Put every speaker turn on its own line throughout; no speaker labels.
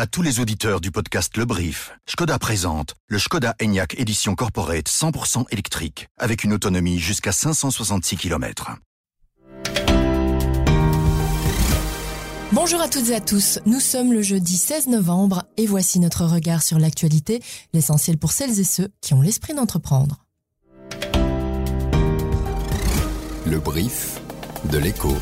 À tous les auditeurs du podcast Le Brief, Skoda présente le Skoda Enyaq Édition Corporate 100% électrique avec une autonomie jusqu'à 566 km.
Bonjour à toutes et à tous, nous sommes le jeudi 16 novembre et voici notre regard sur l'actualité, l'essentiel pour celles et ceux qui ont l'esprit d'entreprendre.
Le brief de l'écho.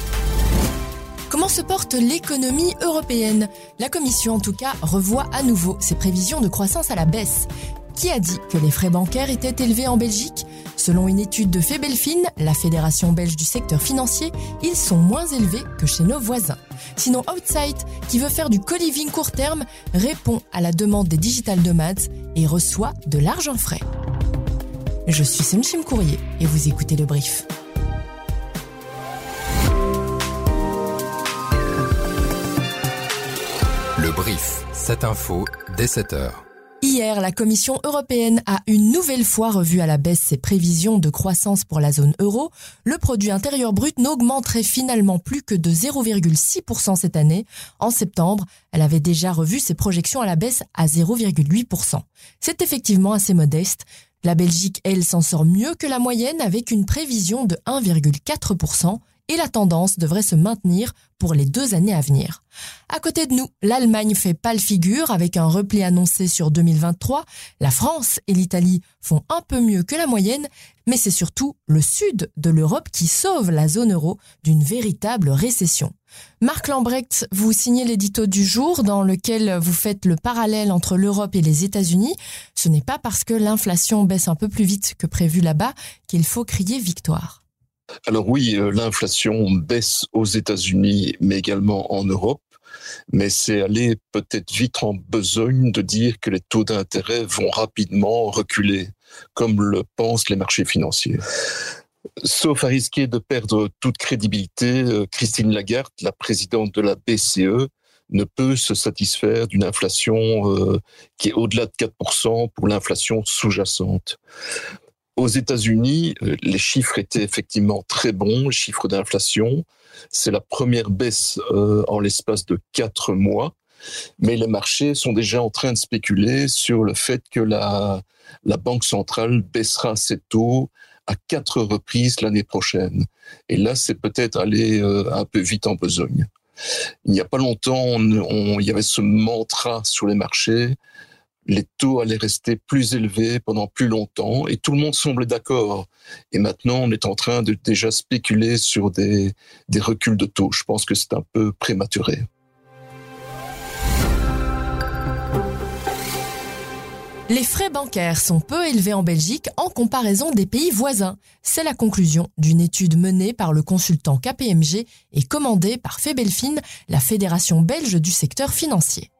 Comment se porte l'économie européenne? La Commission, en tout cas, revoit à nouveau ses prévisions de croissance à la baisse. Qui a dit que les frais bancaires étaient élevés en Belgique? Selon une étude de Febelfin, la fédération belge du secteur financier, ils sont moins élevés que chez nos voisins. Sinon, Outside, qui veut faire du co-living court terme, répond à la demande des digital nomads et reçoit de l'argent frais. Je suis Semchim Courrier et vous écoutez le brief.
Brief, cette info, dès 7h.
Hier, la Commission européenne a une nouvelle fois revu à la baisse ses prévisions de croissance pour la zone euro. Le produit intérieur brut n'augmenterait finalement plus que de 0,6% cette année. En septembre, elle avait déjà revu ses projections à la baisse à 0,8%. C'est effectivement assez modeste. La Belgique, elle, s'en sort mieux que la moyenne avec une prévision de 1,4% et la tendance devrait se maintenir pour les deux années à venir. À côté de nous, l'Allemagne fait pâle figure avec un repli annoncé sur 2023. La France et l'Italie font un peu mieux que la moyenne, mais c'est surtout le sud de l'Europe qui sauve la zone euro d'une véritable récession. Marc Lambrecht, vous signez l'édito du jour dans lequel vous faites le parallèle entre l'Europe et les États-Unis. Ce n'est pas parce que l'inflation baisse un peu plus vite que prévu là-bas qu'il faut crier victoire.
Alors oui, euh, l'inflation baisse aux États-Unis, mais également en Europe. Mais c'est aller peut-être vite en besogne de dire que les taux d'intérêt vont rapidement reculer, comme le pensent les marchés financiers. Sauf à risquer de perdre toute crédibilité, euh, Christine Lagarde, la présidente de la BCE, ne peut se satisfaire d'une inflation euh, qui est au-delà de 4% pour l'inflation sous-jacente. Aux États-Unis, euh, les chiffres étaient effectivement très bons, chiffres d'inflation. C'est la première baisse euh, en l'espace de quatre mois. Mais les marchés sont déjà en train de spéculer sur le fait que la, Banque centrale baissera ses taux à quatre reprises l'année prochaine. Et là, c'est peut-être aller euh, un peu vite en besogne. Il n'y a pas longtemps, on, il y avait ce mantra sur les marchés les taux allaient rester plus élevés pendant plus longtemps et tout le monde semble d'accord. Et maintenant, on est en train de déjà spéculer sur des, des reculs de taux. Je pense que c'est un peu prématuré.
Les frais bancaires sont peu élevés en Belgique en comparaison des pays voisins. C'est la conclusion d'une étude menée par le consultant KPMG et commandée par Febelfin, la fédération belge du secteur financier.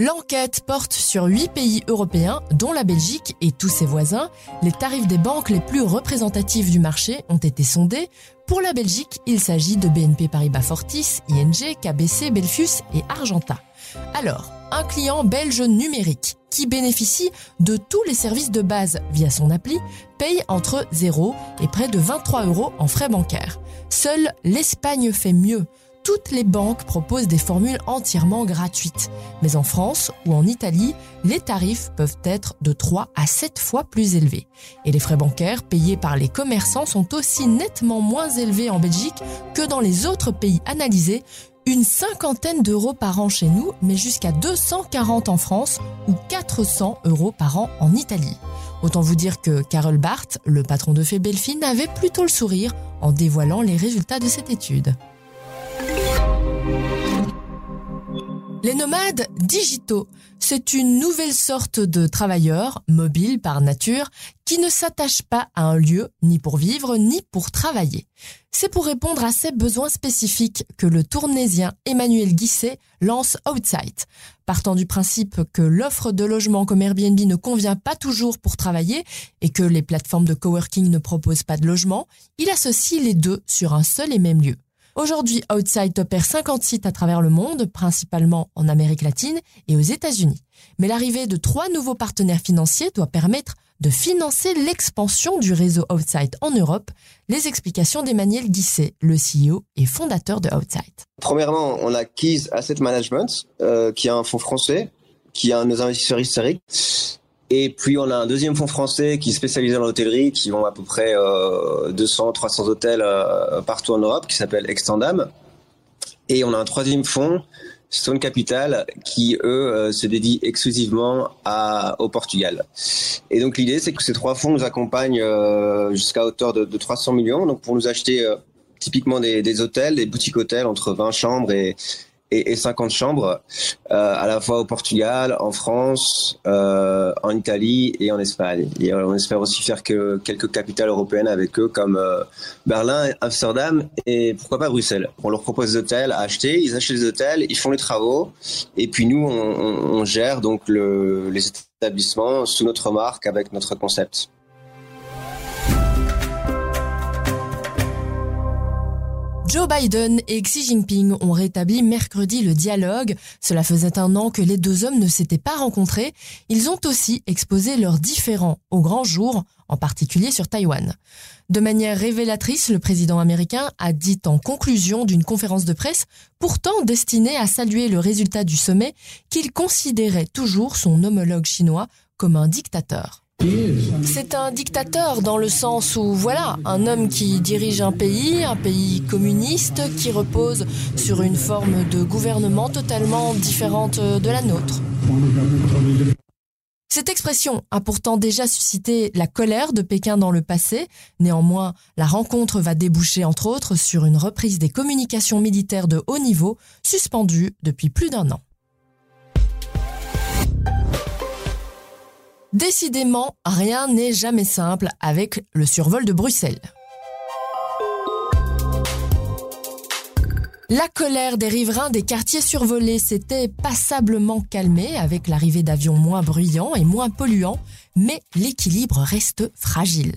L'enquête porte sur huit pays européens, dont la Belgique et tous ses voisins. Les tarifs des banques les plus représentatifs du marché ont été sondés. Pour la Belgique, il s'agit de BNP Paribas Fortis, ING, KBC, Belfius et Argenta. Alors, un client belge numérique qui bénéficie de tous les services de base via son appli paye entre 0 et près de 23 euros en frais bancaires. Seule l'Espagne fait mieux toutes les banques proposent des formules entièrement gratuites. Mais en France ou en Italie, les tarifs peuvent être de 3 à 7 fois plus élevés. Et les frais bancaires payés par les commerçants sont aussi nettement moins élevés en Belgique que dans les autres pays analysés, une cinquantaine d'euros par an chez nous, mais jusqu'à 240 en France ou 400 euros par an en Italie. Autant vous dire que Carol Barth, le patron de Febelfin, avait plutôt le sourire en dévoilant les résultats de cette étude. Les nomades digitaux, c'est une nouvelle sorte de travailleurs, mobiles par nature, qui ne s'attachent pas à un lieu, ni pour vivre, ni pour travailler. C'est pour répondre à ces besoins spécifiques que le tournésien Emmanuel Guisset lance Outside. Partant du principe que l'offre de logement comme Airbnb ne convient pas toujours pour travailler et que les plateformes de coworking ne proposent pas de logement, il associe les deux sur un seul et même lieu. Aujourd'hui, Outside opère 50 sites à travers le monde, principalement en Amérique latine et aux États-Unis. Mais l'arrivée de trois nouveaux partenaires financiers doit permettre de financer l'expansion du réseau Outside en Europe. Les explications d'Emmanuel Guisset, le CEO et fondateur de Outside.
Premièrement, on a Keys Asset Management, euh, qui est un fonds français, qui est un de nos investisseurs historiques. Et puis on a un deuxième fonds français qui est spécialisé dans l'hôtellerie, qui vend à peu près 200, euh, 300 hôtels euh, partout en Europe, qui s'appelle Extendam. Et on a un troisième fonds Stone Capital qui eux euh, se dédient exclusivement à, au Portugal. Et donc l'idée c'est que ces trois fonds nous accompagnent jusqu'à hauteur de, de, 300 millions donc pour nous acheter typiquement des, des, hôtels, des boutiques hôtels entre 20 chambres et, et, et 50 chambres, euh, à la fois au Portugal, en France, euh, en Italie et en Espagne. Et on espère aussi faire que quelques capitales européennes avec eux, comme euh, Berlin, Amsterdam et pourquoi pas Bruxelles. On leur propose des hôtels à acheter, ils achètent des hôtels, ils font les travaux, et puis nous, on, on, on gère donc le, les établissements sous notre marque avec notre concept.
Joe Biden et Xi Jinping ont rétabli mercredi le dialogue. Cela faisait un an que les deux hommes ne s'étaient pas rencontrés. Ils ont aussi exposé leurs différends au grand jour, en particulier sur Taïwan. De manière révélatrice, le président américain a dit en conclusion d'une conférence de presse, pourtant destinée à saluer le résultat du sommet, qu'il considérait toujours son homologue chinois comme un dictateur. C'est un dictateur dans le sens où, voilà, un homme qui dirige un pays, un pays communiste, qui repose sur une forme de gouvernement totalement différente de la nôtre. Cette expression a pourtant déjà suscité la colère de Pékin dans le passé. Néanmoins, la rencontre va déboucher entre autres sur une reprise des communications militaires de haut niveau suspendues depuis plus d'un an. Décidément, rien n'est jamais simple avec le survol de Bruxelles. La colère des riverains des quartiers survolés s'était passablement calmée avec l'arrivée d'avions moins bruyants et moins polluants, mais l'équilibre reste fragile.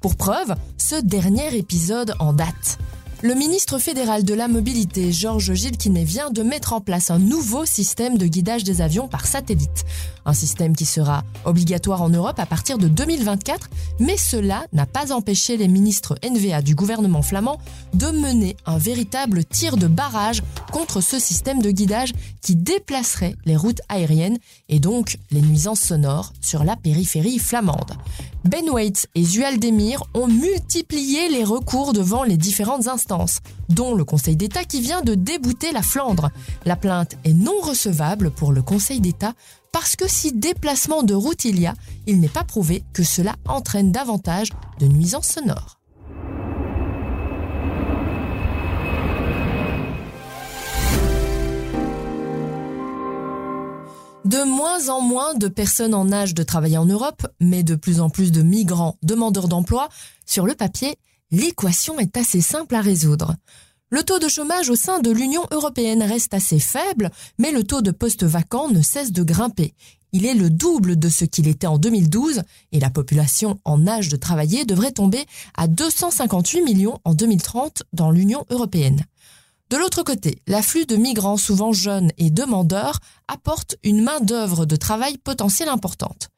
Pour preuve, ce dernier épisode en date. Le ministre fédéral de la mobilité, Georges Gilquinet, vient de mettre en place un nouveau système de guidage des avions par satellite. Un système qui sera obligatoire en Europe à partir de 2024, mais cela n'a pas empêché les ministres NVA du gouvernement flamand de mener un véritable tir de barrage contre ce système de guidage qui déplacerait les routes aériennes et donc les nuisances sonores sur la périphérie flamande. Ben Waits et Zual Demir ont multiplié les recours devant les différentes instances, dont le Conseil d'État qui vient de débouter la Flandre. La plainte est non recevable pour le Conseil d'État parce que si déplacement de route il y a, il n'est pas prouvé que cela entraîne davantage de nuisances sonores. De moins en moins de personnes en âge de travailler en Europe, mais de plus en plus de migrants demandeurs d'emploi, sur le papier, l'équation est assez simple à résoudre. Le taux de chômage au sein de l'Union européenne reste assez faible, mais le taux de postes vacants ne cesse de grimper. Il est le double de ce qu'il était en 2012 et la population en âge de travailler devrait tomber à 258 millions en 2030 dans l'Union européenne. De l'autre côté, l'afflux de migrants souvent jeunes et demandeurs apporte une main-d'œuvre de travail potentielle importante.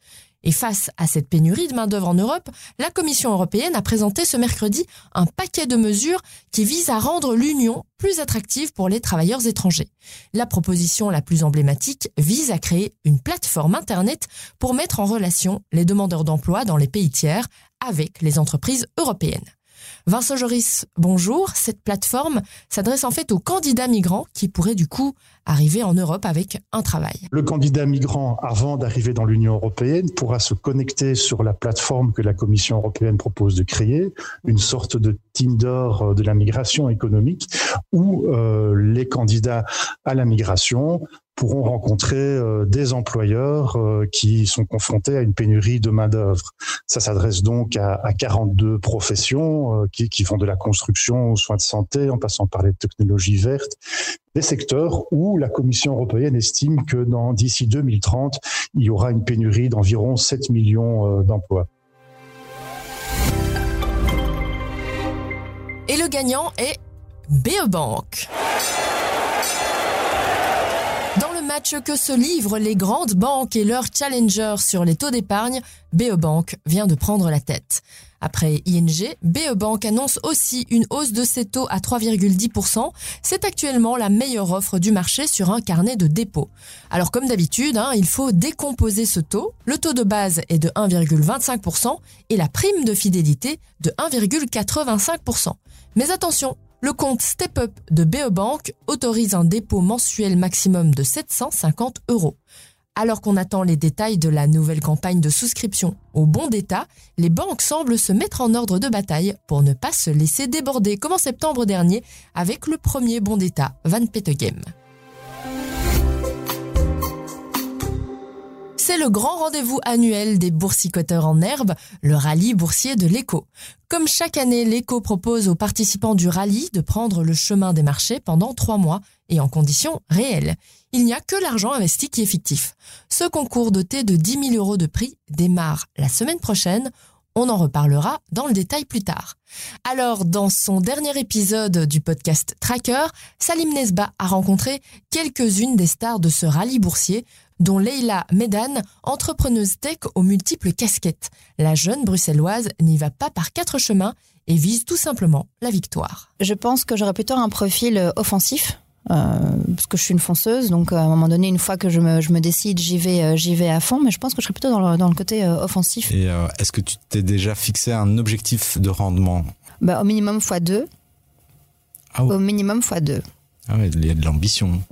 Et face à cette pénurie de main-d'œuvre en Europe, la Commission européenne a présenté ce mercredi un paquet de mesures qui vise à rendre l'Union plus attractive pour les travailleurs étrangers. La proposition la plus emblématique vise à créer une plateforme Internet pour mettre en relation les demandeurs d'emploi dans les pays tiers avec les entreprises européennes. Vincent Joris, bonjour. Cette plateforme s'adresse en fait aux candidats migrants qui pourraient du coup arriver en Europe avec un travail.
Le candidat migrant, avant d'arriver dans l'Union européenne, pourra se connecter sur la plateforme que la Commission européenne propose de créer, une sorte de Tinder de la migration économique, où euh, les candidats à la migration pourront rencontrer euh, des employeurs euh, qui sont confrontés à une pénurie de main-d'œuvre. Ça s'adresse donc à, à, 42 professions euh, qui, vont de la construction aux soins de santé, en passant par les technologies vertes, des secteurs où la Commission européenne estime que dans d'ici 2030, il y aura une pénurie d'environ 7 millions d'emplois.
Et le gagnant est Beobank match que se livrent les grandes banques et leurs challengers sur les taux d'épargne, BE Bank vient de prendre la tête. Après ING, BE Bank annonce aussi une hausse de ses taux à 3,10%. C'est actuellement la meilleure offre du marché sur un carnet de dépôt. Alors comme d'habitude, hein, il faut décomposer ce taux. Le taux de base est de 1,25% et la prime de fidélité de 1,85%. Mais attention, le compte Step Up de BE Bank autorise un dépôt mensuel maximum de 750 euros. Alors qu'on attend les détails de la nouvelle campagne de souscription au bon d'État, les banques semblent se mettre en ordre de bataille pour ne pas se laisser déborder comme en septembre dernier avec le premier bon d'État, Van Petegem. C'est le grand rendez-vous annuel des boursicoteurs en herbe, le rallye boursier de l'écho. Comme chaque année, l'écho propose aux participants du rallye de prendre le chemin des marchés pendant trois mois et en conditions réelles. Il n'y a que l'argent investi qui est fictif. Ce concours doté de 10 000 euros de prix démarre la semaine prochaine. On en reparlera dans le détail plus tard. Alors, dans son dernier épisode du podcast Tracker, Salim Nesba a rencontré quelques-unes des stars de ce rallye boursier, dont Leila Medan, entrepreneuse tech aux multiples casquettes. La jeune bruxelloise n'y va pas par quatre chemins et vise tout simplement la victoire.
Je pense que j'aurais plutôt un profil euh, offensif. Euh, parce que je suis une fonceuse, donc euh, à un moment donné, une fois que je me, je me décide, j'y vais, j'y vais à fond. Mais je pense que je serais plutôt dans le, dans le côté euh, offensif.
Et euh, est-ce que tu t'es déjà fixé un objectif de rendement?
Bah, au minimum x 2
Ah ouais.
Au minimum x 2
Ah ouais, il y a de l'ambition.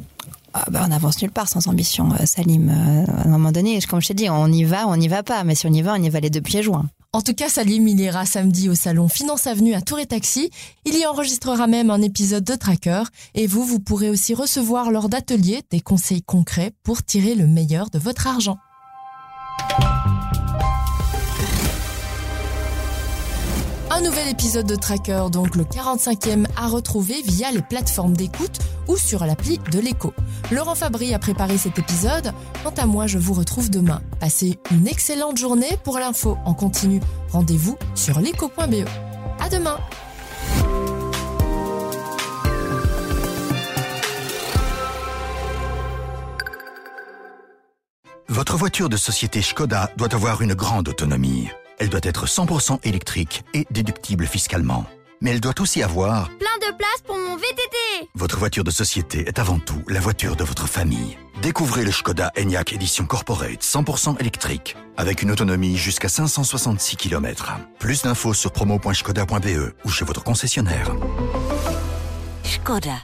Ah bah, on avance nulle part sans ambition, euh, Salim. Euh, à un moment donné, comme je t'ai dit, on y va, on n'y va pas. Mais si on y va, on y va les deux pieds joints.
En tout cas, Salim, il ira samedi au salon Finance Avenue à Tour et Taxi. Il y enregistrera même un épisode de Tracker. Et vous, vous pourrez aussi recevoir lors d'ateliers des conseils concrets pour tirer le meilleur de votre argent. Un nouvel épisode de Tracker, donc le 45e, à retrouver via les plateformes d'écoute ou sur l'appli de l'écho. Laurent Fabry a préparé cet épisode. Quant à moi, je vous retrouve demain. Passez une excellente journée pour l'info en continu. Rendez-vous sur l'écho.be. À demain!
Votre voiture de société Skoda doit avoir une grande autonomie. Elle doit être 100% électrique et déductible fiscalement. Mais elle doit aussi avoir...
Plein de place pour mon VTT
Votre voiture de société est avant tout la voiture de votre famille. Découvrez le Skoda Enyaq Edition Corporate 100% électrique avec une autonomie jusqu'à 566 km. Plus d'infos sur promo.skoda.be ou chez votre concessionnaire.
Skoda.